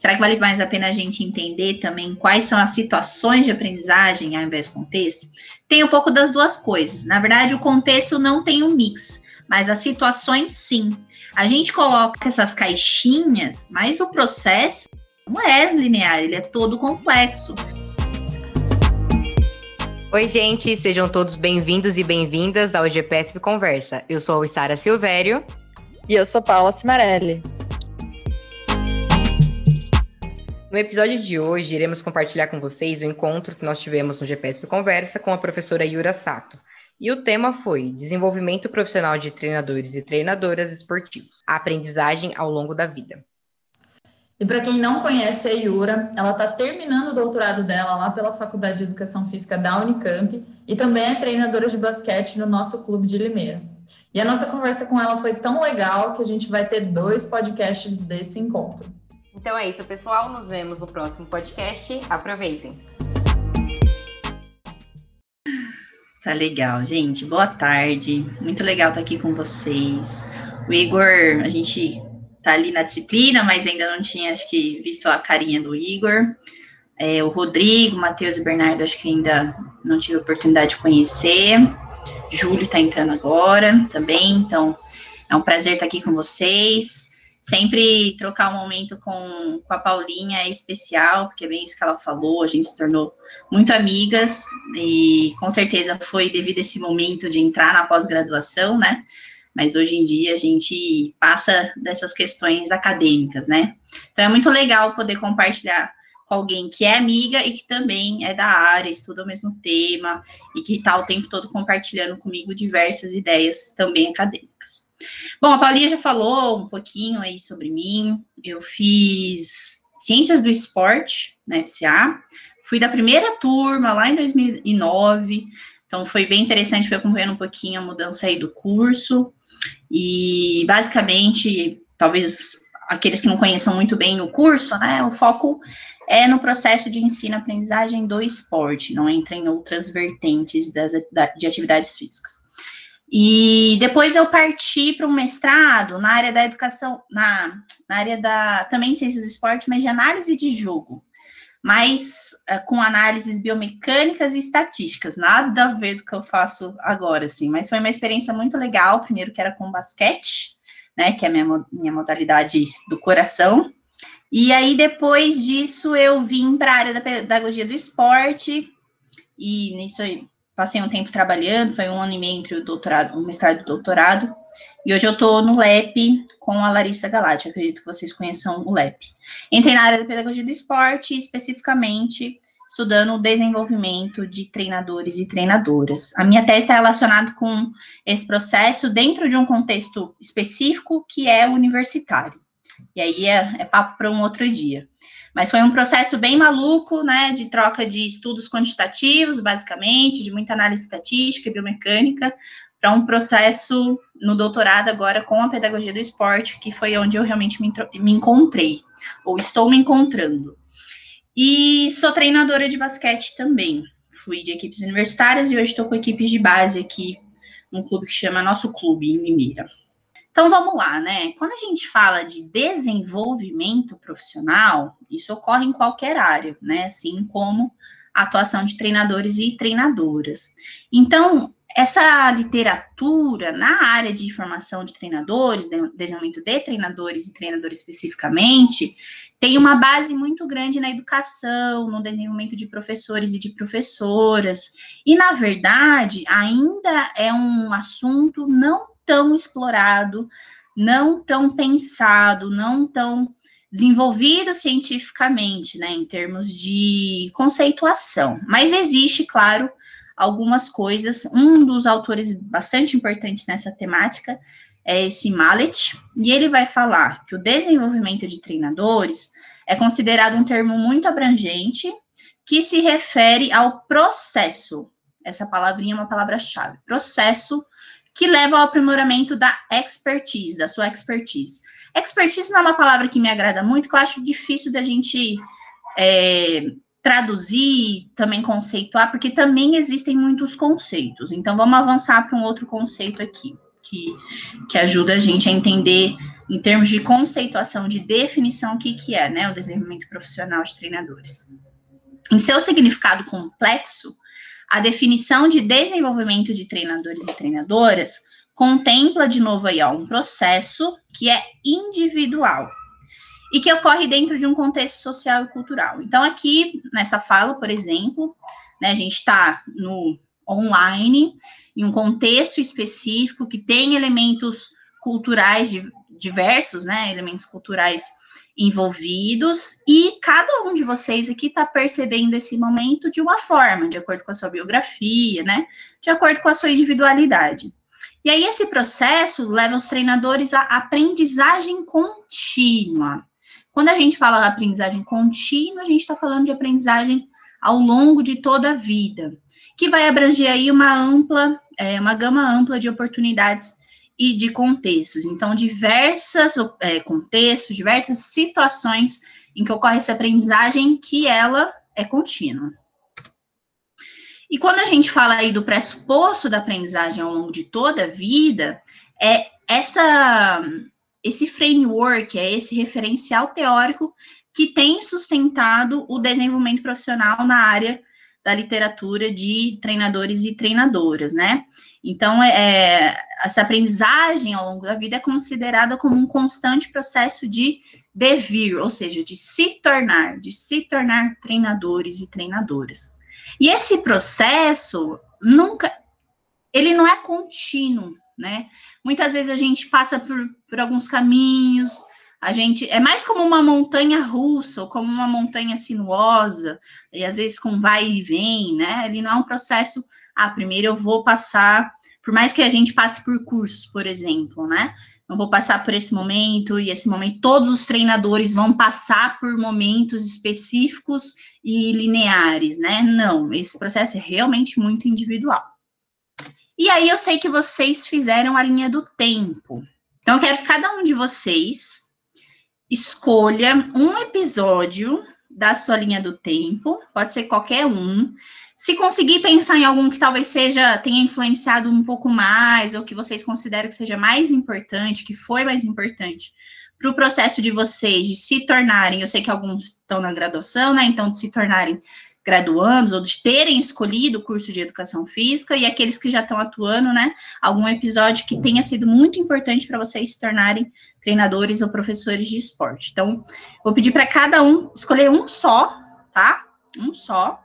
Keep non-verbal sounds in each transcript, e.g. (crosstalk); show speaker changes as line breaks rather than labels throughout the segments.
Será que vale mais a pena a gente entender também quais são as situações de aprendizagem ao invés do contexto? Tem um pouco das duas coisas. Na verdade, o contexto não tem um mix, mas as situações sim. A gente coloca essas caixinhas, mas o processo não é linear, ele é todo complexo.
Oi, gente, sejam todos bem-vindos e bem-vindas ao GPSP Conversa. Eu sou a Sara Silvério.
E eu sou Paula Cimarelli.
No episódio de hoje, iremos compartilhar com vocês o encontro que nós tivemos no GPSP Conversa com a professora Yura Sato. E o tema foi Desenvolvimento Profissional de Treinadores e Treinadoras Esportivos, a aprendizagem ao longo da vida.
E para quem não conhece a Yura, ela está terminando o doutorado dela lá pela Faculdade de Educação Física da Unicamp e também é treinadora de basquete no nosso clube de Limeira. E a nossa conversa com ela foi tão legal que a gente vai ter dois podcasts desse encontro.
Então é isso, pessoal. Nos vemos no próximo podcast. Aproveitem.
Tá legal, gente. Boa tarde. Muito legal estar aqui com vocês. O Igor, a gente tá ali na disciplina, mas ainda não tinha, acho que, visto a carinha do Igor. É, o Rodrigo, Matheus e Bernardo, acho que ainda não tive oportunidade de conhecer. Júlio está entrando agora também, então é um prazer estar aqui com vocês. Sempre trocar um momento com, com a Paulinha é especial, porque é bem isso que ela falou, a gente se tornou muito amigas, e com certeza foi devido a esse momento de entrar na pós-graduação, né? mas hoje em dia a gente passa dessas questões acadêmicas, né? Então é muito legal poder compartilhar com alguém que é amiga e que também é da área, estuda o mesmo tema e que está o tempo todo compartilhando comigo diversas ideias também acadêmicas. Bom, a Paulinha já falou um pouquinho aí sobre mim. Eu fiz Ciências do Esporte na FCA, fui da primeira turma lá em 2009, então foi bem interessante, fui acompanhando um pouquinho a mudança aí do curso. E basicamente, talvez aqueles que não conheçam muito bem o curso, né, o foco é no processo de ensino-aprendizagem do esporte, não entra em outras vertentes das, de atividades físicas. E depois eu parti para um mestrado na área da educação, na, na área da também ciências do esporte, mas de análise de jogo, mas uh, com análises biomecânicas e estatísticas, nada a ver do que eu faço agora, assim, mas foi uma experiência muito legal, primeiro que era com basquete, né, que é a minha, minha modalidade do coração, e aí depois disso eu vim para a área da pedagogia do esporte, e nisso aí passei um tempo trabalhando, foi um ano e meio entre o doutorado, o mestrado e o doutorado, e hoje eu estou no LEP com a Larissa Galati, acredito que vocês conheçam o LEP. Entrei na área da pedagogia do esporte, especificamente estudando o desenvolvimento de treinadores e treinadoras. A minha tese está relacionada com esse processo dentro de um contexto específico que é universitário. E aí é, é papo para um outro dia. Mas foi um processo bem maluco, né, de troca de estudos quantitativos, basicamente, de muita análise estatística e biomecânica, para um processo no doutorado agora com a pedagogia do esporte, que foi onde eu realmente me, me encontrei, ou estou me encontrando. E sou treinadora de basquete também. Fui de equipes universitárias e hoje estou com equipes de base aqui, num clube que chama Nosso Clube, em Limeira. Então vamos lá, né? Quando a gente fala de desenvolvimento profissional, isso ocorre em qualquer área, né? Assim como a atuação de treinadores e treinadoras. Então, essa literatura na área de formação de treinadores, desenvolvimento de treinadores e treinadores especificamente, tem uma base muito grande na educação, no desenvolvimento de professores e de professoras. E, na verdade, ainda é um assunto não tão explorado, não tão pensado, não tão desenvolvido cientificamente, né, em termos de conceituação. Mas existe, claro, algumas coisas. Um dos autores bastante importante nessa temática é esse Mallet, e ele vai falar que o desenvolvimento de treinadores é considerado um termo muito abrangente que se refere ao processo. Essa palavrinha é uma palavra-chave. Processo que leva ao aprimoramento da expertise, da sua expertise. Expertise não é uma palavra que me agrada muito, que eu acho difícil da gente é, traduzir, também conceituar, porque também existem muitos conceitos. Então, vamos avançar para um outro conceito aqui, que, que ajuda a gente a entender em termos de conceituação, de definição, o que, que é né, o desenvolvimento profissional de treinadores. Em seu significado complexo, a definição de desenvolvimento de treinadores e treinadoras contempla, de novo aí, ó, um processo que é individual e que ocorre dentro de um contexto social e cultural. Então, aqui, nessa fala, por exemplo, né, a gente está no online, em um contexto específico que tem elementos culturais diversos, né, elementos culturais envolvidos, e cada um de vocês aqui está percebendo esse momento de uma forma, de acordo com a sua biografia, né, de acordo com a sua individualidade. E aí, esse processo leva os treinadores à aprendizagem contínua. Quando a gente fala aprendizagem contínua, a gente está falando de aprendizagem ao longo de toda a vida, que vai abranger aí uma ampla, é, uma gama ampla de oportunidades e de contextos. Então, diversas é, contextos, diversas situações em que ocorre essa aprendizagem que ela é contínua. E quando a gente fala aí do pressuposto da aprendizagem ao longo de toda a vida, é essa esse framework, é esse referencial teórico que tem sustentado o desenvolvimento profissional na área da literatura de treinadores e treinadoras, né? Então, é, é, essa aprendizagem ao longo da vida é considerada como um constante processo de devir, ou seja, de se tornar, de se tornar treinadores e treinadoras. E esse processo nunca, ele não é contínuo, né? Muitas vezes a gente passa por, por alguns caminhos, a gente é mais como uma montanha russa ou como uma montanha sinuosa, e às vezes com vai e vem, né? Ele não é um processo, ah, primeiro eu vou passar, por mais que a gente passe por cursos, por exemplo, né? Eu vou passar por esse momento e esse momento todos os treinadores vão passar por momentos específicos e lineares, né? Não, esse processo é realmente muito individual. E aí eu sei que vocês fizeram a linha do tempo. Então eu quero que cada um de vocês escolha um episódio da sua linha do tempo, pode ser qualquer um. Se conseguir pensar em algum que talvez seja tenha influenciado um pouco mais, ou que vocês consideram que seja mais importante, que foi mais importante para o processo de vocês de se tornarem, eu sei que alguns estão na graduação, né? Então, de se tornarem graduandos ou de terem escolhido o curso de educação física e aqueles que já estão atuando, né? Algum episódio que tenha sido muito importante para vocês se tornarem treinadores ou professores de esporte. Então, vou pedir para cada um escolher um só, tá? Um só.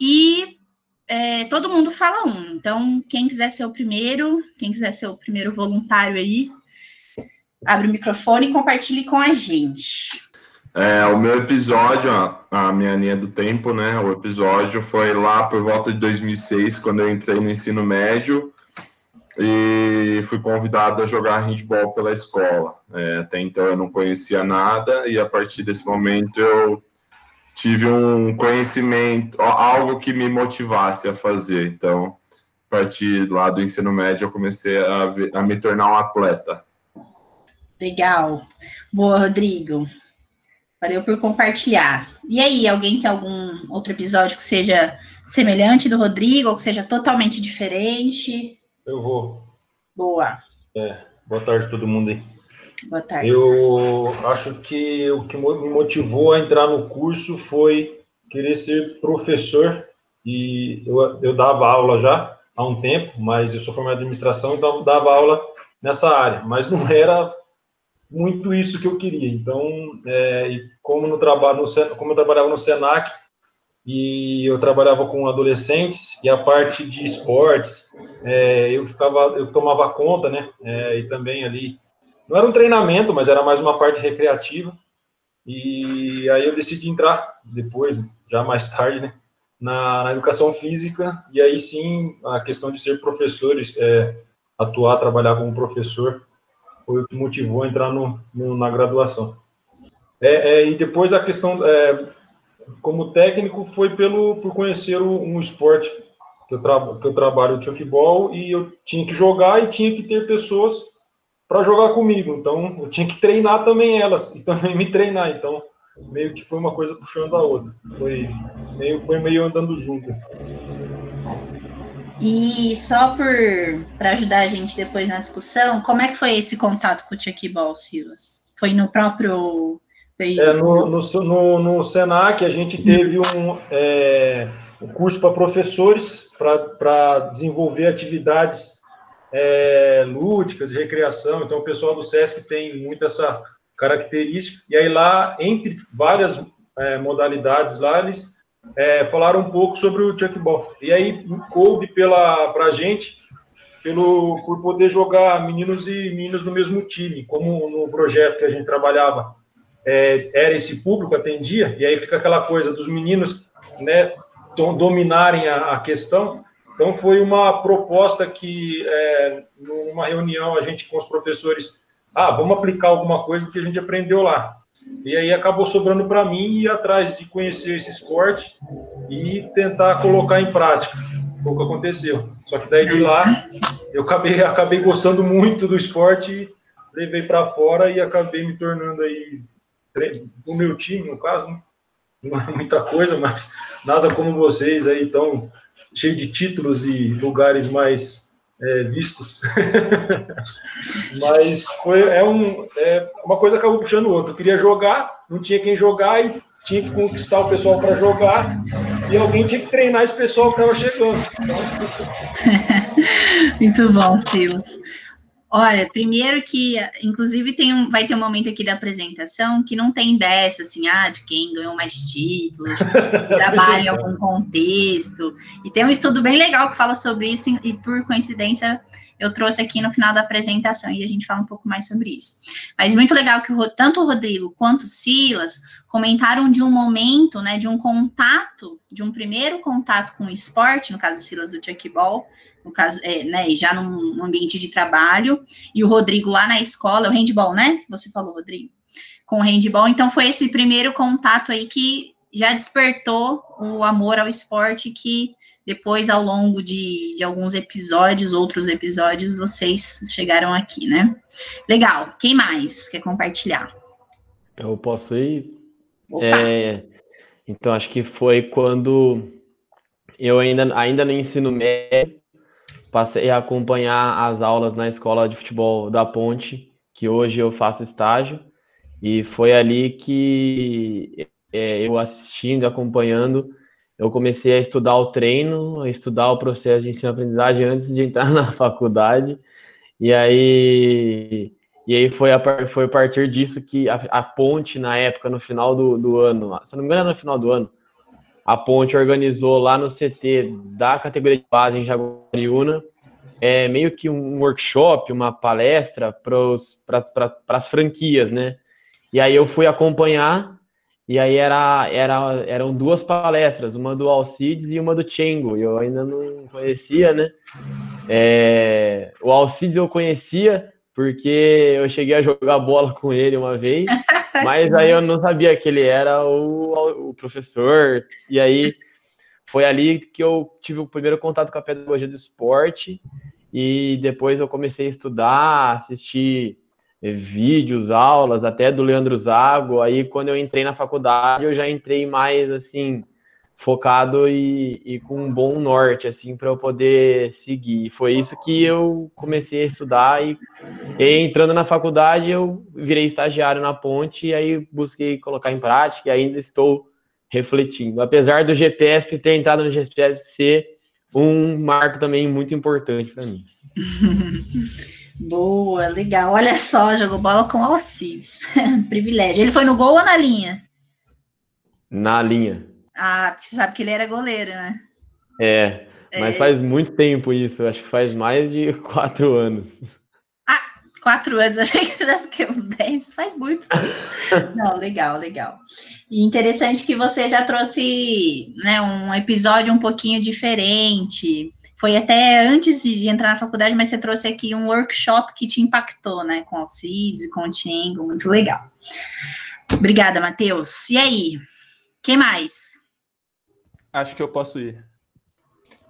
E é, todo mundo fala um. Então, quem quiser ser o primeiro, quem quiser ser o primeiro voluntário aí, abre o microfone e compartilhe com a gente.
É, o meu episódio, a, a, minha linha do tempo, né? O episódio foi lá por volta de 2006, quando eu entrei no ensino médio e fui convidado a jogar handball pela escola. É, até então eu não conhecia nada e a partir desse momento eu tive um conhecimento, algo que me motivasse a fazer. Então, a partir lá do ensino médio eu comecei a, a me tornar um atleta.
Legal. Boa, Rodrigo. Valeu por compartilhar. E aí, alguém tem algum outro episódio que seja semelhante do Rodrigo ou que seja totalmente diferente?
Eu vou.
Boa.
É, boa tarde todo mundo aí.
Boa tarde.
Eu acho que o que me motivou a entrar no curso foi querer ser professor e eu, eu dava aula já há um tempo, mas eu sou formado em administração, então dava aula nessa área, mas não era muito isso que eu queria. Então, é, como, no trabalho, no, como eu trabalhava no Senac e eu trabalhava com adolescentes e a parte de esportes, é, eu ficava, eu tomava conta, né? É, e também ali não era um treinamento, mas era mais uma parte recreativa. E aí eu decidi entrar depois, já mais tarde, né? Na, na educação física e aí sim a questão de ser professores, é, atuar, trabalhar como professor foi o que motivou a entrar no, no na graduação. É, é, e depois a questão, é, como técnico, foi pelo por conhecer um esporte que eu, tra, que eu trabalho, o chuckball, e eu tinha que jogar e tinha que ter pessoas para jogar comigo. Então, eu tinha que treinar também elas e também me treinar. Então, meio que foi uma coisa puxando a outra. Foi meio, foi meio andando junto.
E só para ajudar a gente depois na discussão, como é que foi esse contato com o Chuckball, Silas? Foi no próprio.
É, no, no, no, no, Senac, a gente teve um, é, curso para professores para desenvolver atividades é, lúdicas, recreação. Então, o pessoal do SESC tem muito essa característica. E aí, lá, entre várias é, modalidades, lá eles é, falaram um pouco sobre o Chuckball. E aí, coube para a gente pelo, por poder jogar meninos e meninas no mesmo time, como no projeto que a gente trabalhava é, era esse público, atendia, e aí fica aquela coisa dos meninos né, dominarem a, a questão. Então, foi uma proposta que, é, numa reunião, a gente com os professores, ah, vamos aplicar alguma coisa que a gente aprendeu lá. E aí acabou sobrando para mim ir atrás de conhecer esse esporte e tentar colocar em prática. Foi o que aconteceu. Só que daí de lá eu acabei, acabei gostando muito do esporte, levei para fora e acabei me tornando aí no meu time, no caso, né? Não (laughs) é muita coisa, mas nada como vocês aí, tão cheio de títulos e lugares mais é, vistos. (laughs) mas foi é um, é, uma coisa acabou puxando o outro. Eu queria jogar, não tinha quem jogar e tinha que conquistar o pessoal para jogar e alguém tinha que treinar esse pessoal que estava chegando. (laughs)
Muito bom, Silas. Olha, primeiro que, inclusive, tem um, vai ter um momento aqui da apresentação que não tem dessa, assim, ah, de quem ganhou mais títulos, (laughs) trabalha em algum contexto. E tem um estudo bem legal que fala sobre isso, e por coincidência eu trouxe aqui no final da apresentação e a gente fala um pouco mais sobre isso. Mas muito legal que o, tanto o Rodrigo quanto o Silas comentaram de um momento, né, de um contato, de um primeiro contato com o esporte, no caso do Silas do Chuckball, no caso, é, né, já num, num ambiente de trabalho, e o Rodrigo lá na escola, o handball, né, que você falou, Rodrigo, com o handball, então foi esse primeiro contato aí que já despertou o amor ao esporte que depois, ao longo de, de alguns episódios, outros episódios, vocês chegaram aqui, né? Legal. Quem mais quer compartilhar?
Eu posso ir? É, então, acho que foi quando eu ainda, ainda no ensino médio, passei a acompanhar as aulas na escola de futebol da Ponte, que hoje eu faço estágio, e foi ali que é, eu assistindo, acompanhando, eu comecei a estudar o treino, a estudar o processo de ensino-aprendizagem antes de entrar (laughs) na faculdade. E aí, e aí foi, a, foi a partir disso que a, a Ponte, na época, no final do, do ano, se não me engano, no final do ano, a Ponte organizou lá no CT da categoria de base em Jaguariúna, é, meio que um workshop, uma palestra para pra, as franquias, né? E aí eu fui acompanhar e aí era, era, eram duas palestras, uma do Alcides e uma do Chengo. Eu ainda não conhecia, né? É, o Alcides eu conhecia porque eu cheguei a jogar bola com ele uma vez, (laughs) mas aí eu não sabia que ele era o, o professor. E aí foi ali que eu tive o primeiro contato com a pedagogia do esporte. E depois eu comecei a estudar, assistir é, vídeos, aulas, até do Leandro Zago. Aí, quando eu entrei na faculdade, eu já entrei mais assim, focado e, e com um bom norte, assim, para eu poder seguir. Foi isso que eu comecei a estudar e, e, entrando na faculdade, eu virei estagiário na Ponte e aí busquei colocar em prática e ainda estou refletindo. Apesar do GPS ter entrado no GPS ser um marco também muito importante para mim. (laughs)
Boa, legal. Olha só, jogou bola com Alcides. (laughs) Privilégio. Ele foi no gol ou na linha?
Na linha.
Ah, porque você sabe que ele era goleiro, né?
É, mas é. faz muito tempo isso. Acho que faz mais de (laughs) quatro anos.
Ah, quatro anos. (laughs) Achei que fizesse que uns dez. Faz muito. (laughs) Não, legal, legal. E interessante que você já trouxe né, um episódio um pouquinho diferente foi até antes de entrar na faculdade, mas você trouxe aqui um workshop que te impactou, né? Com o Alcides, com o Tiengo, muito legal. Obrigada, Matheus. E aí? Quem mais?
Acho que eu posso ir.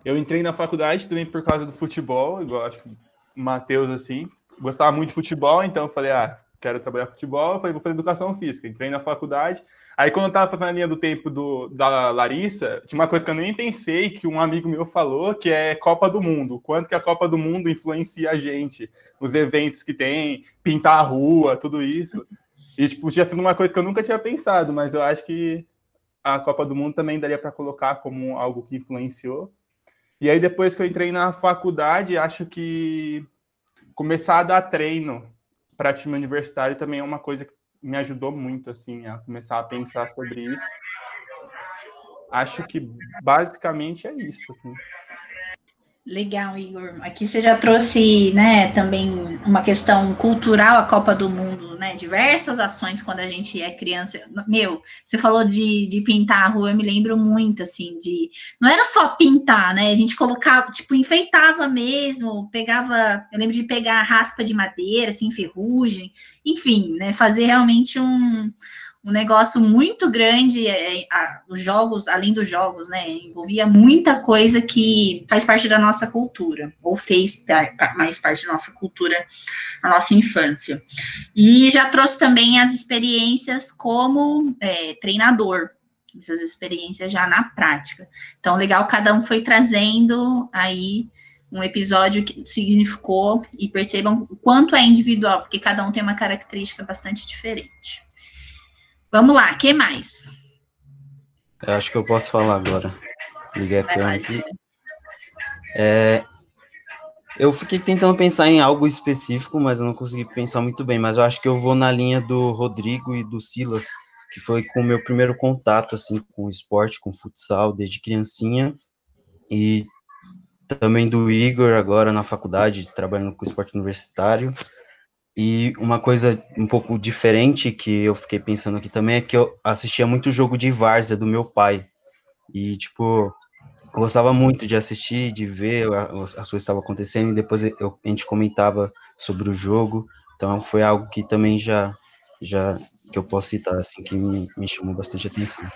Eu entrei na faculdade também por causa do futebol, igual acho que o Matheus, assim. Gostava muito de futebol, então eu falei, ah, quero trabalhar futebol, eu falei, vou fazer educação física. Entrei na faculdade. Aí, quando eu tava fazendo a linha do tempo do, da Larissa, tinha uma coisa que eu nem pensei, que um amigo meu falou, que é Copa do Mundo. Quanto que a Copa do Mundo influencia a gente, os eventos que tem, pintar a rua, tudo isso. E, tipo, tinha sido uma coisa que eu nunca tinha pensado, mas eu acho que a Copa do Mundo também daria para colocar como algo que influenciou. E aí, depois que eu entrei na faculdade, acho que começar a dar treino para time universitário também é uma coisa que me ajudou muito, assim, a começar a pensar sobre isso. Acho que basicamente é isso. Assim.
Legal, Igor. Aqui você já trouxe, né, também uma questão cultural, a Copa do Mundo, né? Diversas ações quando a gente é criança. Meu, você falou de, de pintar a rua, eu me lembro muito, assim, de. Não era só pintar, né? A gente colocava, tipo, enfeitava mesmo, pegava. Eu lembro de pegar raspa de madeira, assim, ferrugem, enfim, né? Fazer realmente um um negócio muito grande, é, é, a, os jogos, além dos jogos, né, envolvia muita coisa que faz parte da nossa cultura, ou fez mais parte da nossa cultura na nossa infância. E já trouxe também as experiências como é, treinador, essas experiências já na prática. Então, legal, cada um foi trazendo aí um episódio que significou e percebam o quanto é individual, porque cada um tem uma característica bastante diferente. Vamos lá, que mais?
Eu acho que eu posso falar agora. Liguei a câmera aqui. É, eu fiquei tentando pensar em algo específico, mas eu não consegui pensar muito bem. Mas eu acho que eu vou na linha do Rodrigo e do Silas, que foi com o meu primeiro contato assim com o esporte, com o futsal desde criancinha, e também do Igor agora na faculdade, trabalhando com esporte universitário. E uma coisa um pouco diferente que eu fiquei pensando aqui também é que eu assistia muito jogo de várzea do meu pai. E, tipo, eu gostava muito de assistir, de ver as coisas estavam acontecendo, e depois eu, a gente comentava sobre o jogo. Então, foi algo que também já, já que eu posso citar, assim, que me, me chamou bastante atenção.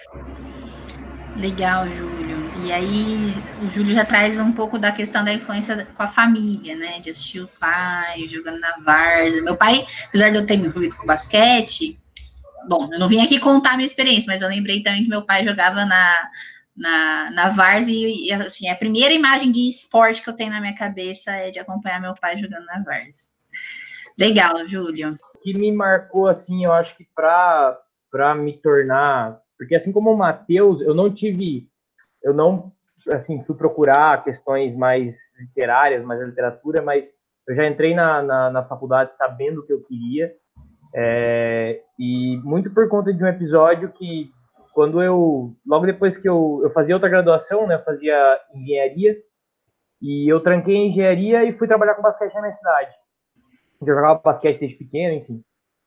Legal, Júlio. E aí o Júlio já traz um pouco da questão da influência com a família, né? De assistir o pai jogando na várzea. Meu pai, apesar de eu ter me envolvido com basquete, bom, eu não vim aqui contar a minha experiência, mas eu lembrei também que meu pai jogava na, na, na várzea e, assim, a primeira imagem de esporte que eu tenho na minha cabeça é de acompanhar meu pai jogando na várzea. Legal, Júlio.
O que me marcou, assim, eu acho que para me tornar porque assim como o Matheus, eu não tive, eu não, assim, fui procurar questões mais literárias, mais literatura, mas eu já entrei na, na, na faculdade sabendo o que eu queria, é, e muito por conta de um episódio que, quando eu, logo depois que eu, eu fazia outra graduação, né, eu fazia engenharia, e eu tranquei em engenharia e fui trabalhar com basquete na minha cidade. Eu jogava basquete desde pequeno, enfim.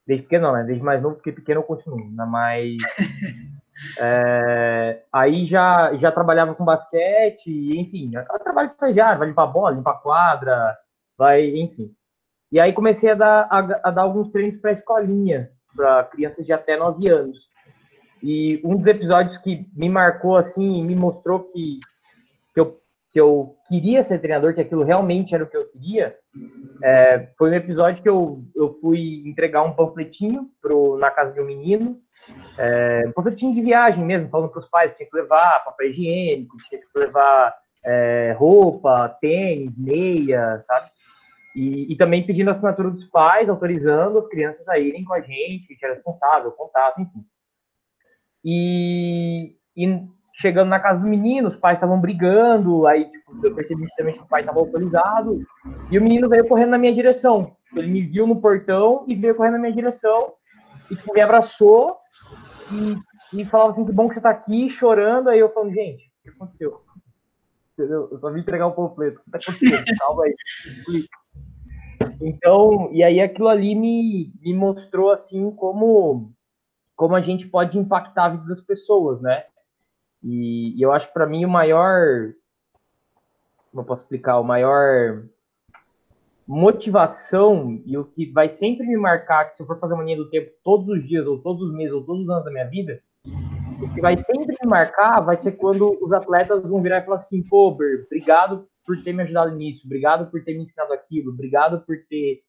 Desde pequeno não, né? Desde mais novo, porque pequeno eu continuo. Mas (laughs) É, aí já, já trabalhava com basquete, enfim, aquela trabalho de estagiário, vai limpar bola, limpar quadra, vai, enfim. E aí comecei a dar, a, a dar alguns treinos para escolinha, para crianças de até 9 anos. E um dos episódios que me marcou assim, me mostrou que, que, eu, que eu queria ser treinador, que aquilo realmente era o que eu queria, é, foi um episódio que eu, eu fui entregar um panfletinho pro, na casa de um menino, é, um panfletinho de viagem mesmo, falando para os pais tinha que levar papel higiênico, tinha que levar é, roupa, tênis, meia, sabe? E, e, também pedindo a assinatura dos pais, autorizando as crianças a irem com a gente, que era responsável, contato, enfim. E, e, chegando na casa do menino, os pais estavam brigando, aí tipo, eu percebi justamente que o pai estava autorizado, e o menino veio correndo na minha direção. Ele me viu no portão e veio correndo na minha direção, e tipo, me abraçou, e, e falava assim, que bom que você tá aqui chorando. Aí eu falando, gente, o que aconteceu? Entendeu? Eu só vim entregar o panfleto. O que tá acontecendo? (laughs) Calma aí. Então, e aí aquilo ali me, me mostrou assim como, como a gente pode impactar a vida das pessoas, né? E, e eu acho que para mim o maior, como eu posso explicar, o maior motivação e o que vai sempre me marcar, que se eu for fazer uma linha do tempo todos os dias, ou todos os meses, ou todos os anos da minha vida, o que vai sempre me marcar vai ser quando os atletas vão virar e falar assim, pô, Ber, obrigado por ter me ajudado nisso, obrigado por ter me ensinado aquilo, obrigado por ter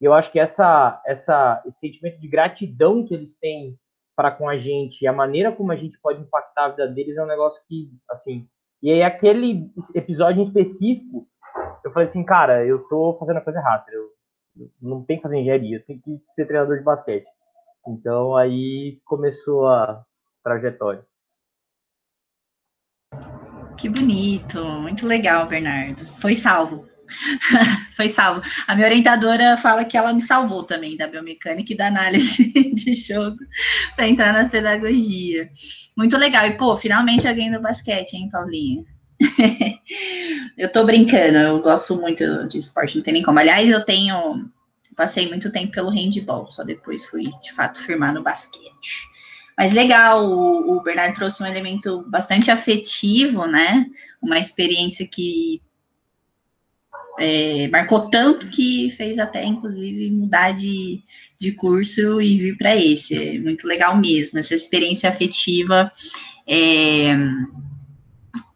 eu acho que essa, essa, esse sentimento de gratidão que eles têm para com a gente e a maneira como a gente pode impactar a vida deles é um negócio que, assim. E aí, aquele episódio em específico, eu falei assim, cara, eu tô fazendo a coisa errada. Eu, não tenho que fazer engenharia, eu tenho que ser treinador de basquete. Então, aí começou a trajetória.
Que bonito, muito legal, Bernardo. Foi salvo. (laughs) Foi salvo. A minha orientadora fala que ela me salvou também da biomecânica e da análise (laughs) de jogo para entrar na pedagogia. Muito legal. E, pô, finalmente alguém do basquete, hein, Paulinha? (laughs) eu tô brincando, eu gosto muito de esporte, não tem nem como. Aliás, eu tenho. Passei muito tempo pelo handball, só depois fui, de fato, firmar no basquete. Mas legal, o, o Bernardo trouxe um elemento bastante afetivo, né? Uma experiência que é, marcou tanto que fez até, inclusive, mudar de, de curso e vir para esse. É muito legal mesmo, essa experiência afetiva. É,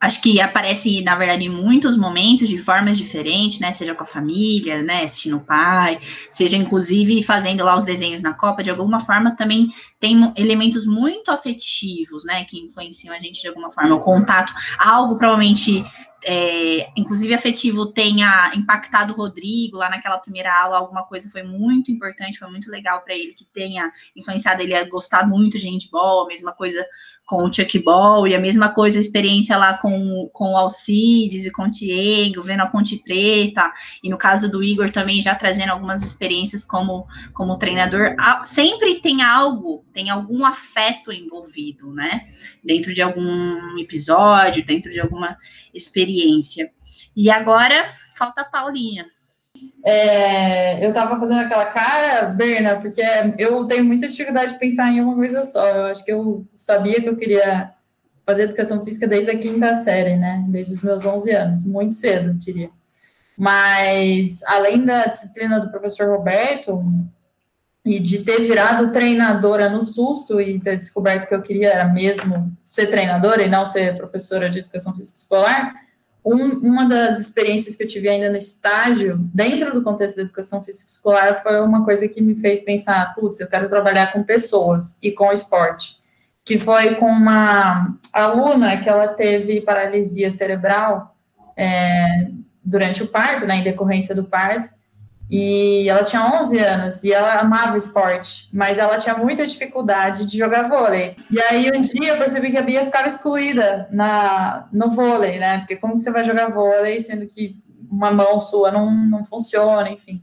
acho que aparece, na verdade, em muitos momentos, de formas diferentes, né? Seja com a família, né? Assistindo o pai, seja inclusive fazendo lá os desenhos na Copa, de alguma forma também tem elementos muito afetivos, né? Que influenciam a gente de alguma forma. O contato, algo provavelmente é, inclusive afetivo tenha impactado o Rodrigo lá naquela primeira aula, alguma coisa foi muito importante, foi muito legal para ele, que tenha influenciado ele a gostar muito de handball, a mesma coisa com o Chuck Ball, e a mesma coisa, a experiência lá com, com o Alcides e com o Diego, vendo a Ponte Preta, e no caso do Igor também já trazendo algumas experiências como, como treinador, sempre tem algo, tem algum afeto envolvido, né, dentro de algum episódio, dentro de alguma experiência. E agora, falta a Paulinha.
É, eu estava fazendo aquela cara, Berna, porque eu tenho muita dificuldade de pensar em uma coisa só. Eu acho que eu sabia que eu queria fazer educação física desde a quinta série, né? Desde os meus 11 anos, muito cedo, diria. Mas, além da disciplina do professor Roberto, e de ter virado treinadora no susto e ter descoberto que eu queria era mesmo ser treinadora e não ser professora de educação física escolar, um, uma das experiências que eu tive ainda no estágio, dentro do contexto da educação física escolar, foi uma coisa que me fez pensar, putz, eu quero trabalhar com pessoas e com esporte, que foi com uma aluna que ela teve paralisia cerebral é, durante o parto, né, em decorrência do parto, e ela tinha 11 anos e ela amava esporte, mas ela tinha muita dificuldade de jogar vôlei. E aí um dia eu percebi que a Bia ficava excluída na, no vôlei, né? Porque como que você vai jogar vôlei sendo que uma mão sua não, não funciona, enfim.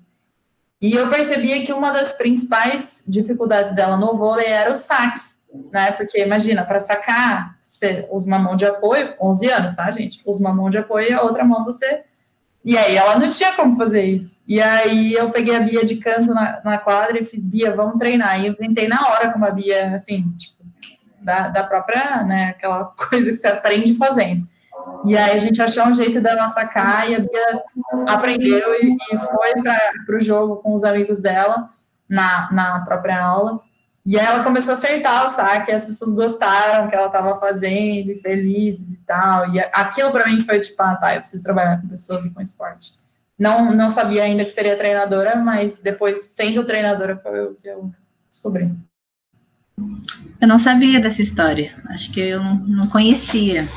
E eu percebia que uma das principais dificuldades dela no vôlei era o saque, né? Porque imagina, para sacar, você usa uma mão de apoio, 11 anos, tá, gente? Usa uma mão de apoio e a outra mão você e aí ela não tinha como fazer isso. E aí eu peguei a Bia de canto na, na quadra e fiz, Bia, vamos treinar. E eu inventei na hora com a Bia, assim, tipo, da, da própria, né, aquela (laughs) coisa que você aprende fazendo. E aí a gente achou um jeito dela sacar e a Bia aprendeu e, e foi para o jogo com os amigos dela na, na própria aula. E ela começou a acertar o saque, as pessoas gostaram que ela estava fazendo, felizes e tal. E aquilo para mim foi tipo, ah, tá, eu preciso trabalhar com pessoas e com esporte. Não, não sabia ainda que seria treinadora, mas depois, sendo treinadora, foi o que eu descobri.
Eu não sabia dessa história, acho que eu não, não conhecia.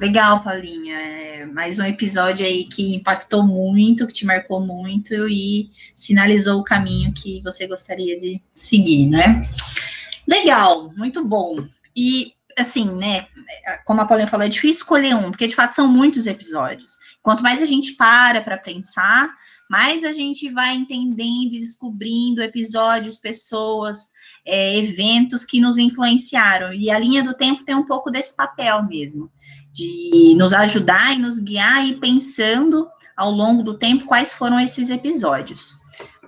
Legal, Paulinha. É mais um episódio aí que impactou muito, que te marcou muito e sinalizou o caminho que você gostaria de seguir, né? Legal, muito bom. E assim, né, como a Paulinha falou, é difícil escolher um, porque de fato são muitos episódios. Quanto mais a gente para para pensar, mais a gente vai entendendo e descobrindo episódios, pessoas, é, eventos que nos influenciaram. E a linha do tempo tem um pouco desse papel mesmo de nos ajudar e nos guiar e pensando ao longo do tempo quais foram esses episódios.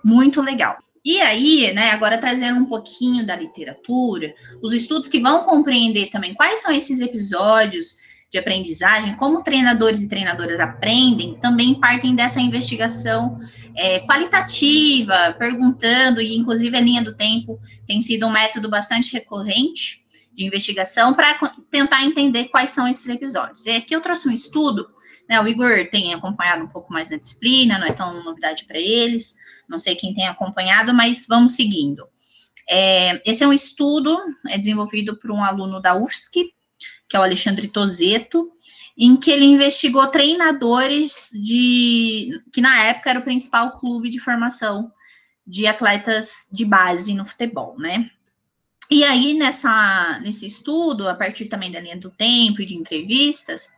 Muito legal. E aí, né, agora trazendo um pouquinho da literatura, os estudos que vão compreender também quais são esses episódios de aprendizagem, como treinadores e treinadoras aprendem, também partem dessa investigação é, qualitativa, perguntando, e inclusive a linha do tempo tem sido um método bastante recorrente de investigação para tentar entender quais são esses episódios. E aqui eu trouxe um estudo, né, o Igor tem acompanhado um pouco mais na disciplina, não é tão novidade para eles, Não sei quem tem acompanhado, mas vamos seguindo. É, esse é um estudo é desenvolvido por um aluno da UFSC, que é o Alexandre Tozeto, em que ele investigou treinadores de que na época era o principal clube de formação de atletas de base no futebol, né? E aí, nessa, nesse estudo, a partir também da linha do tempo e de entrevistas,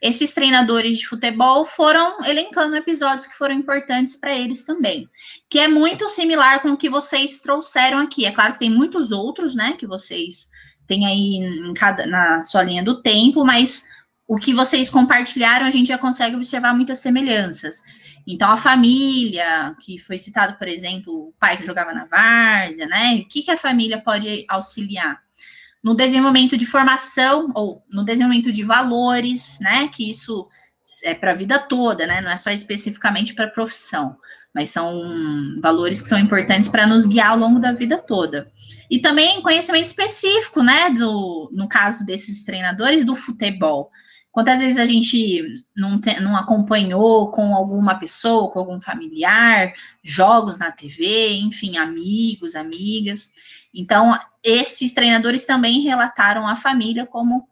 esses treinadores de futebol foram elencando episódios que foram importantes para eles também, que é muito similar com o que vocês trouxeram aqui. É claro que tem muitos outros, né, que vocês têm aí cada, na sua linha do tempo, mas o que vocês compartilharam, a gente já consegue observar muitas semelhanças. Então, a família, que foi citado, por exemplo, o pai que jogava na várzea, né? O que, que a família pode auxiliar? No desenvolvimento de formação, ou no desenvolvimento de valores, né? Que isso é para a vida toda, né? Não é só especificamente para a profissão, mas são valores que são importantes para nos guiar ao longo da vida toda. E também conhecimento específico, né? Do, no caso desses treinadores do futebol Quantas vezes a gente não, te, não acompanhou com alguma pessoa, com algum familiar, jogos na TV, enfim, amigos, amigas. Então, esses treinadores também relataram a família como,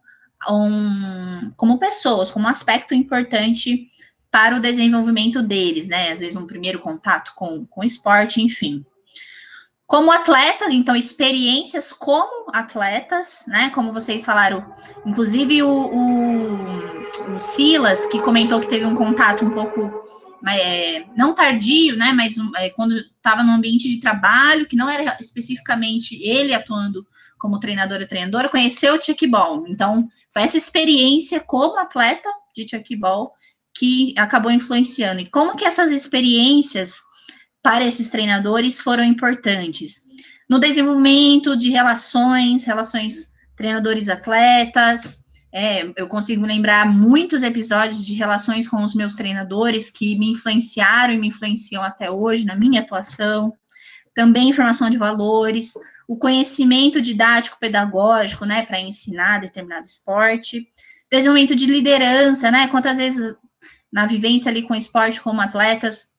um, como pessoas, como um aspecto importante para o desenvolvimento deles, né? Às vezes um primeiro contato com, com esporte, enfim. Como atleta, então, experiências como atletas, né? Como vocês falaram, inclusive o, o, o Silas, que comentou que teve um contato um pouco é, não tardio, né? Mas é, quando estava no ambiente de trabalho, que não era especificamente ele atuando como treinador e treinadora, conheceu o Chuckball. Então, foi essa experiência como atleta de Chuckball que acabou influenciando. E como que essas experiências para esses treinadores foram importantes no desenvolvimento de relações, relações treinadores-atletas. É, eu consigo lembrar muitos episódios de relações com os meus treinadores que me influenciaram e me influenciam até hoje na minha atuação. Também formação de valores, o conhecimento didático pedagógico, né, para ensinar determinado esporte, desenvolvimento de liderança, né? Quantas vezes na vivência ali com esporte como atletas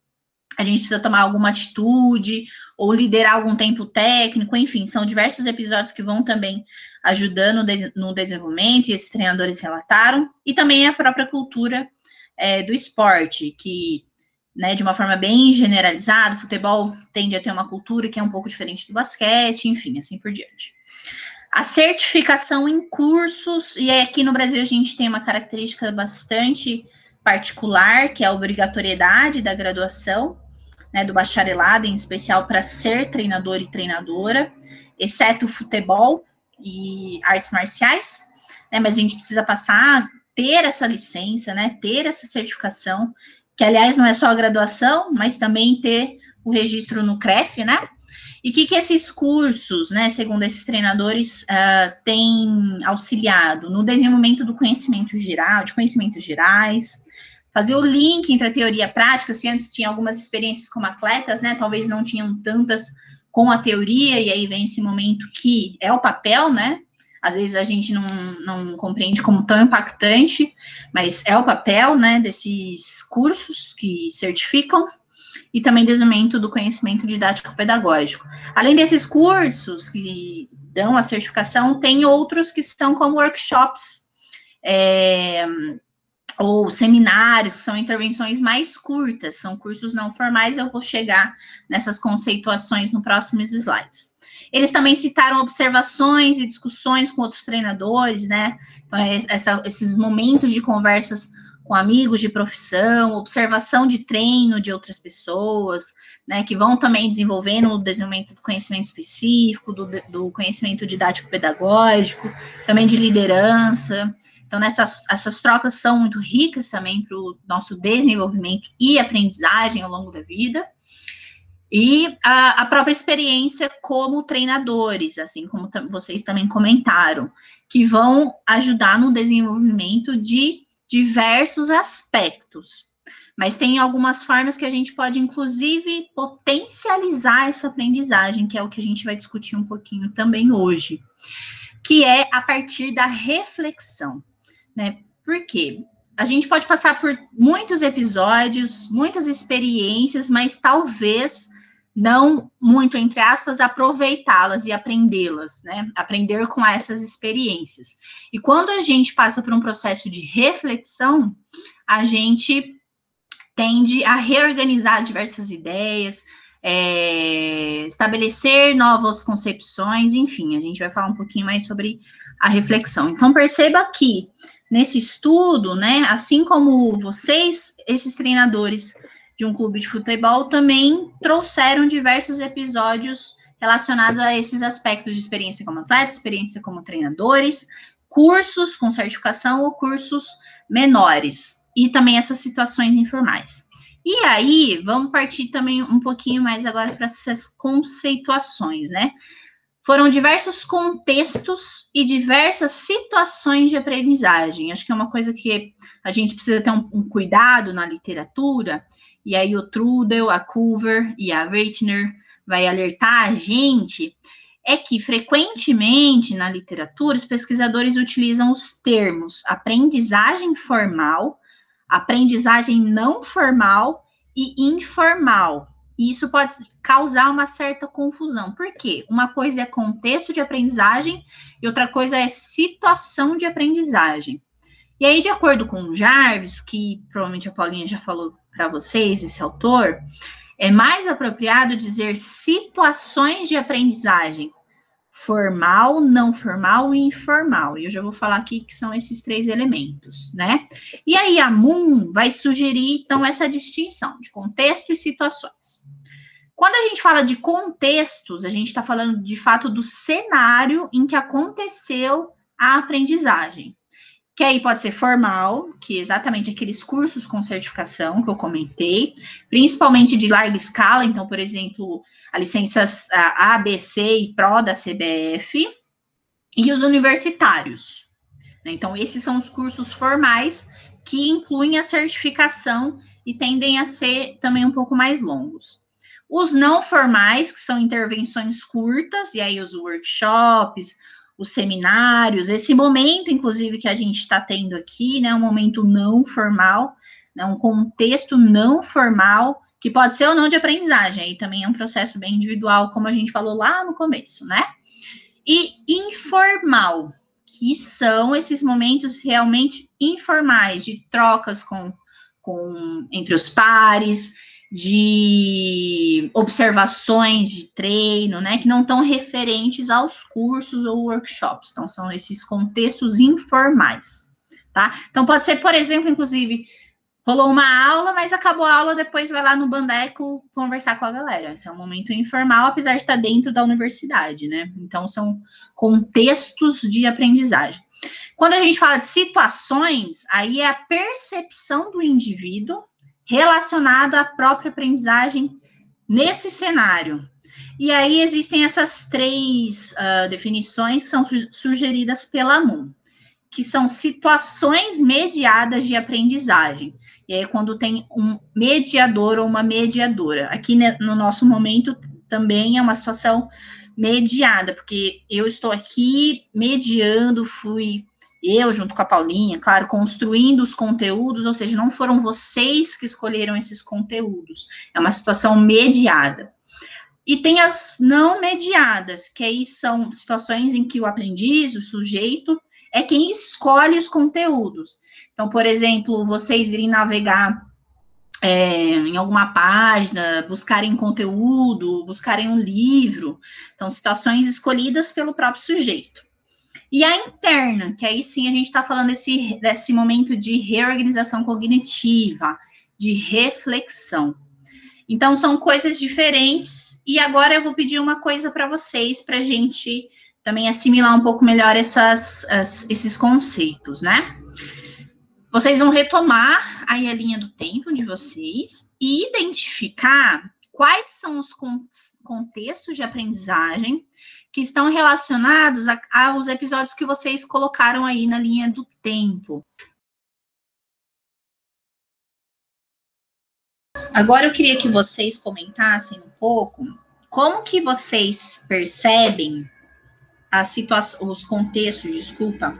a gente precisa tomar alguma atitude ou liderar algum tempo técnico, enfim, são diversos episódios que vão também ajudando no desenvolvimento, e esses treinadores relataram, e também a própria cultura é, do esporte, que, né, de uma forma bem generalizada, o futebol tende a ter uma cultura que é um pouco diferente do basquete, enfim, assim por diante. A certificação em cursos, e aqui no Brasil a gente tem uma característica bastante particular, que é a obrigatoriedade da graduação, né, do bacharelado, em especial para ser treinador e treinadora, exceto futebol e artes marciais, né, mas a gente precisa passar, ter essa licença, né, ter essa certificação, que aliás não é só a graduação, mas também ter o registro no CREF, né, e o que, que esses cursos, né, segundo esses treinadores, uh, têm auxiliado no desenvolvimento do conhecimento geral, de conhecimentos gerais, fazer o link entre a teoria e a prática, se antes tinha algumas experiências como atletas, né, talvez não tinham tantas com a teoria, e aí vem esse momento que é o papel, né, às vezes a gente não, não compreende como tão impactante, mas é o papel, né, desses cursos que certificam, e também desenvolvimento do conhecimento didático pedagógico. Além desses cursos que dão a certificação, tem outros que estão como workshops é, ou seminários, são intervenções mais curtas, são cursos não formais, eu vou chegar nessas conceituações no próximos slides. Eles também citaram observações e discussões com outros treinadores, né? Então, é essa, esses momentos de conversas com amigos de profissão, observação de treino de outras pessoas, né, que vão também desenvolvendo o desenvolvimento do conhecimento específico, do, do conhecimento didático-pedagógico, também de liderança. Então, nessas, essas trocas são muito ricas também para o nosso desenvolvimento e aprendizagem ao longo da vida. E a, a própria experiência como treinadores, assim como vocês também comentaram, que vão ajudar no desenvolvimento de diversos aspectos. Mas tem algumas formas que a gente pode, inclusive, potencializar essa aprendizagem, que é o que a gente vai discutir um pouquinho também hoje, que é a partir da reflexão, né? Por quê? a gente pode passar por muitos episódios, muitas experiências, mas talvez não muito, entre aspas, aproveitá-las e aprendê-las, né? Aprender com essas experiências. E quando a gente passa por um processo de reflexão, a gente tende a reorganizar diversas ideias, é, estabelecer novas concepções, enfim, a gente vai falar um pouquinho mais sobre a reflexão. Então, perceba que nesse estudo, né, assim como vocês, esses treinadores de um clube de futebol também trouxeram diversos episódios relacionados a esses aspectos de experiência como atleta, experiência como treinadores, cursos com certificação ou cursos menores, e também essas situações informais. E aí, vamos partir também um pouquinho mais agora para essas conceituações, né? Foram diversos contextos e diversas situações de aprendizagem. Acho que é uma coisa que a gente precisa ter um, um cuidado na literatura, e aí o Trudel, a Culver e a Reitner vai alertar a gente, é que frequentemente na literatura os pesquisadores utilizam os termos aprendizagem formal, aprendizagem não formal e informal. E isso pode causar uma certa confusão. Por quê? Uma coisa é contexto de aprendizagem e outra coisa é situação de aprendizagem. E aí, de acordo com o Jarvis, que provavelmente a Paulinha já falou para vocês, esse autor, é mais apropriado dizer situações de aprendizagem formal, não formal e informal. E eu já vou falar aqui que são esses três elementos, né? E aí a Moon vai sugerir então essa distinção de contexto e situações. Quando a gente fala de contextos, a gente está falando de fato do cenário em que aconteceu a aprendizagem que aí pode ser formal, que é exatamente aqueles cursos com certificação que eu comentei, principalmente de larga escala, então, por exemplo, a licenças A, B, C e PRO da CBF, e os universitários. Né? Então, esses são os cursos formais que incluem a certificação e tendem a ser também um pouco mais longos. Os não formais, que são intervenções curtas, e aí os workshops, os seminários, esse momento, inclusive, que a gente está tendo aqui, né, um momento não formal, né, um contexto não formal, que pode ser ou não de aprendizagem, aí também é um processo bem individual, como a gente falou lá no começo, né? E informal, que são esses momentos realmente informais, de trocas com, com entre os pares, de observações de treino, né, que não estão referentes aos cursos ou workshops. Então, são esses contextos informais, tá? Então, pode ser, por exemplo, inclusive, rolou uma aula, mas acabou a aula, depois vai lá no Bandeco conversar com a galera. Esse é um momento informal, apesar de estar dentro da universidade, né? Então, são contextos de aprendizagem. Quando a gente fala de situações, aí é a percepção do indivíduo relacionado à própria aprendizagem nesse cenário. E aí existem essas três uh, definições que são sugeridas pela MUN, que são situações mediadas de aprendizagem. E aí, quando tem um mediador ou uma mediadora. Aqui né, no nosso momento também é uma situação mediada, porque eu estou aqui mediando, fui eu junto com a Paulinha, claro, construindo os conteúdos, ou seja, não foram vocês que escolheram esses conteúdos, é uma situação mediada. E tem as não mediadas, que aí são situações em que o aprendiz, o sujeito, é quem escolhe os conteúdos. Então, por exemplo, vocês irem navegar é, em alguma página, buscarem conteúdo, buscarem um livro. Então, situações escolhidas pelo próprio sujeito. E a interna, que aí sim a gente está falando desse, desse momento de reorganização cognitiva, de reflexão. Então, são coisas diferentes. E agora eu vou pedir uma coisa para vocês, para a gente também assimilar um pouco melhor essas, as, esses conceitos, né? Vocês vão retomar aí a linha do tempo de vocês e identificar quais são os contextos de aprendizagem que estão relacionados a, aos episódios que vocês colocaram aí na linha do tempo. Agora eu queria que vocês comentassem um pouco como que vocês percebem a os contextos, desculpa,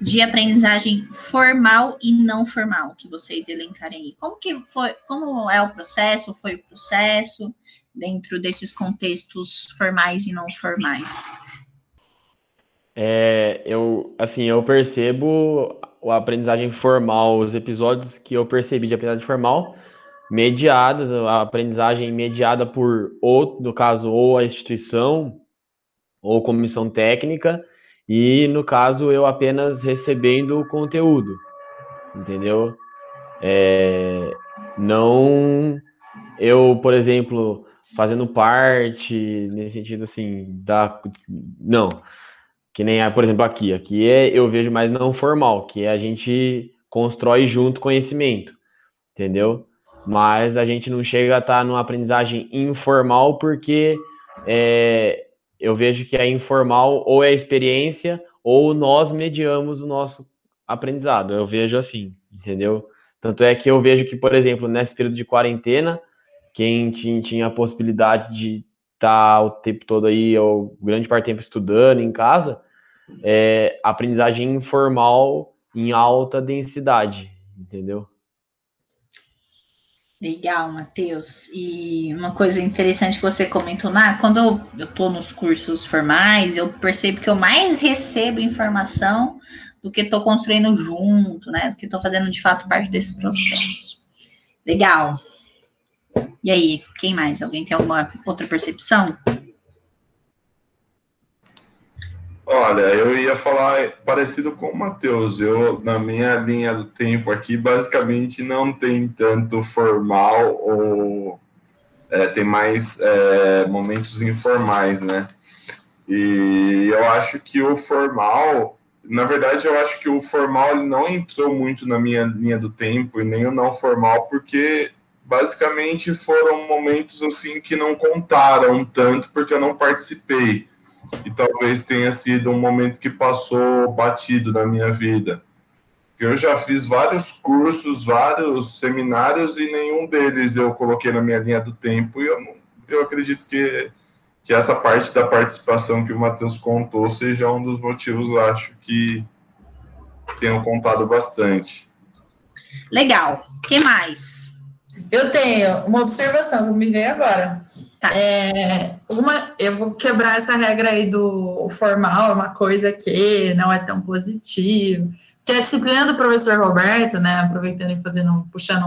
de aprendizagem formal e não formal que vocês elencarem aí. Como que foi, como é o processo, foi o processo dentro desses contextos formais e não formais?
É, eu, assim, eu percebo a aprendizagem formal, os episódios que eu percebi de aprendizagem formal, mediadas, a aprendizagem mediada por, ou, no caso, ou a instituição, ou comissão técnica, e no caso eu apenas recebendo o conteúdo, entendeu? É, não eu, por exemplo, fazendo parte nesse sentido assim da não que nem por exemplo aqui aqui é eu vejo mais não formal que é a gente constrói junto conhecimento entendeu mas a gente não chega a estar tá numa aprendizagem informal porque é, eu vejo que é informal ou é experiência ou nós mediamos o nosso aprendizado. Eu vejo assim, entendeu? Tanto é que eu vejo que, por exemplo, nesse período de quarentena, quem tinha a possibilidade de estar tá o tempo todo aí, ou grande parte do tempo estudando em casa, é aprendizagem informal em alta densidade, entendeu?
Legal, Matheus. E uma coisa interessante que você comentou, né? quando eu estou nos cursos formais, eu percebo que eu mais recebo informação do que estou construindo junto, né? Do que estou fazendo de fato parte desse processo. Legal. E aí, quem mais? Alguém tem alguma outra percepção?
Olha, eu ia falar parecido com o Matheus. Eu, na minha linha do tempo aqui, basicamente não tem tanto formal ou é, tem mais é, momentos informais, né? E eu acho que o formal, na verdade, eu acho que o formal não entrou muito na minha linha do tempo e nem o não formal, porque basicamente foram momentos assim que não contaram tanto porque eu não participei e talvez tenha sido um momento que passou batido na minha vida. Eu já fiz vários cursos, vários seminários e nenhum deles eu coloquei na minha linha do tempo. E eu, eu acredito que, que essa parte da participação que o Matheus contou seja um dos motivos, acho, que tenham contado bastante.
Legal. que mais?
Eu tenho uma observação que me veio agora. Tá. É, uma, eu vou quebrar essa regra aí do formal, é uma coisa que não é tão positiva. Que a disciplina do professor Roberto, né, aproveitando e fazendo, puxando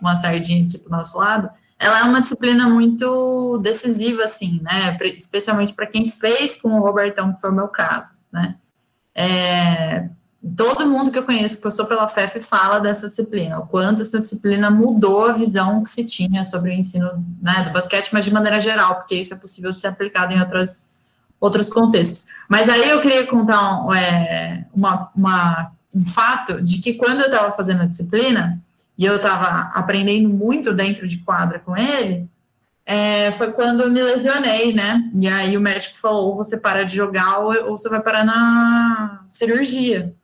uma sardinha aqui para o nosso lado, ela é uma disciplina muito decisiva, assim, né, especialmente para quem fez com o Robertão, que foi o meu caso, né. É, todo mundo que eu conheço que passou pela FEF fala dessa disciplina, o quanto essa disciplina mudou a visão que se tinha sobre o ensino né, do basquete, mas de maneira geral, porque isso é possível de ser aplicado em outras, outros contextos. Mas aí eu queria contar um, é, uma, uma, um fato de que quando eu estava fazendo a disciplina, e eu estava aprendendo muito dentro de quadra com ele, é, foi quando eu me lesionei, né? E aí o médico falou: ou você para de jogar ou, ou você vai parar na cirurgia.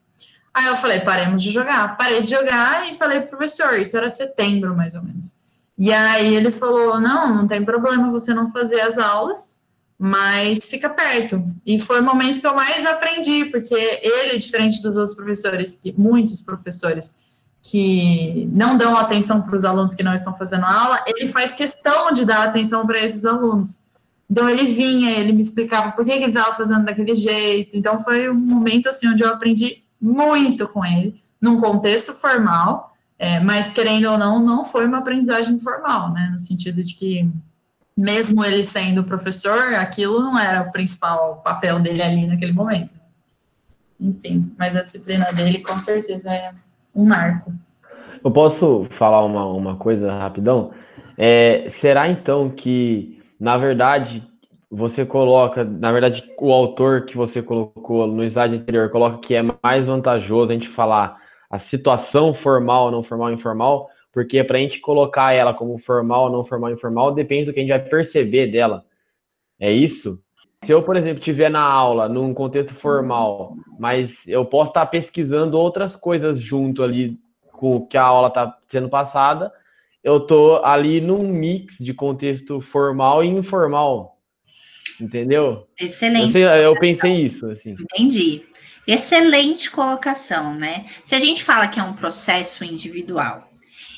Aí eu falei, paremos de jogar. Parei de jogar e falei pro professor, isso era setembro, mais ou menos. E aí ele falou, não, não tem problema você não fazer as aulas, mas fica perto. E foi o momento que eu mais aprendi, porque ele, diferente dos outros professores, que muitos professores que não dão atenção para os alunos que não estão fazendo aula, ele faz questão de dar atenção para esses alunos. Então ele vinha, ele me explicava por que, que ele estava fazendo daquele jeito. Então foi um momento assim onde eu aprendi muito com ele, num contexto formal, é, mas querendo ou não, não foi uma aprendizagem formal, né? No sentido de que, mesmo ele sendo professor, aquilo não era o principal papel dele ali naquele momento. Enfim, mas a disciplina dele com certeza é um marco.
Eu posso falar uma, uma coisa rapidão? É, será então que, na verdade, você coloca, na verdade, o autor que você colocou no slide anterior coloca que é mais vantajoso a gente falar a situação formal, não formal, informal, porque para a gente colocar ela como formal, não formal, informal, depende do que a gente vai perceber dela. É isso? Se eu, por exemplo, estiver na aula num contexto formal, mas eu posso estar pesquisando outras coisas junto ali com o que a aula está sendo passada, eu estou ali num mix de contexto formal e informal. Entendeu?
Excelente.
Eu, eu pensei isso, assim.
Entendi. Excelente colocação, né? Se a gente fala que é um processo individual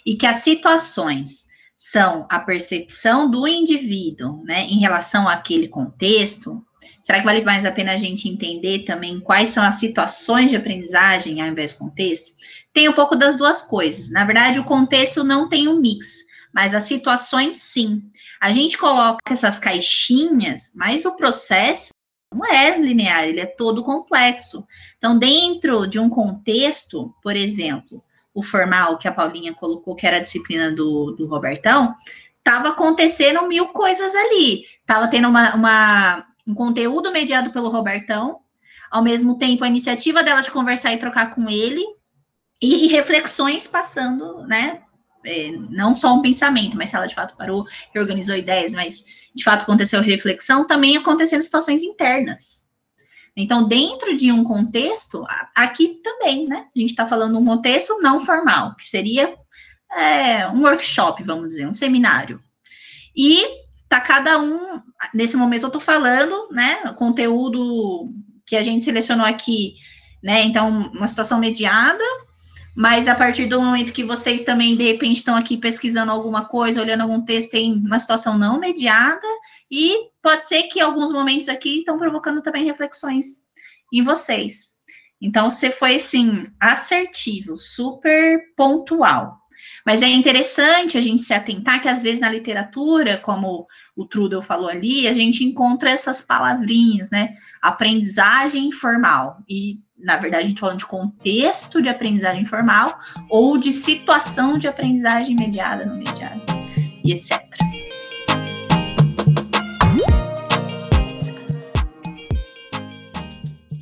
e que as situações são a percepção do indivíduo, né, em relação àquele contexto, será que vale mais a pena a gente entender também quais são as situações de aprendizagem ao invés do contexto? Tem um pouco das duas coisas. Na verdade, o contexto não tem um mix, mas as situações sim. A gente coloca essas caixinhas, mas o processo não é linear, ele é todo complexo. Então, dentro de um contexto, por exemplo, o formal que a Paulinha colocou, que era a disciplina do, do Robertão, estava acontecendo mil coisas ali. Estava tendo uma, uma, um conteúdo mediado pelo Robertão, ao mesmo tempo a iniciativa dela de conversar e trocar com ele, e, reflexões passando, né? É, não só um pensamento, mas se ela de fato parou, reorganizou ideias, mas de fato aconteceu reflexão, também acontecendo situações internas. Então, dentro de um contexto, aqui também, né? A gente está falando um contexto não formal, que seria é, um workshop, vamos dizer, um seminário. E tá cada um, nesse momento eu estou falando, né? Conteúdo que a gente selecionou aqui, né? Então, uma situação mediada, mas a partir do momento que vocês também, de repente, estão aqui pesquisando alguma coisa, olhando algum texto, tem uma situação não mediada, e pode ser que alguns momentos aqui estão provocando também reflexões em vocês. Então, você foi, assim, assertivo, super pontual. Mas é interessante a gente se atentar que, às vezes, na literatura, como o Trudel falou ali, a gente encontra essas palavrinhas, né? Aprendizagem formal. E na verdade, a gente falando de contexto de aprendizagem formal ou de situação de aprendizagem mediada no mediado e etc.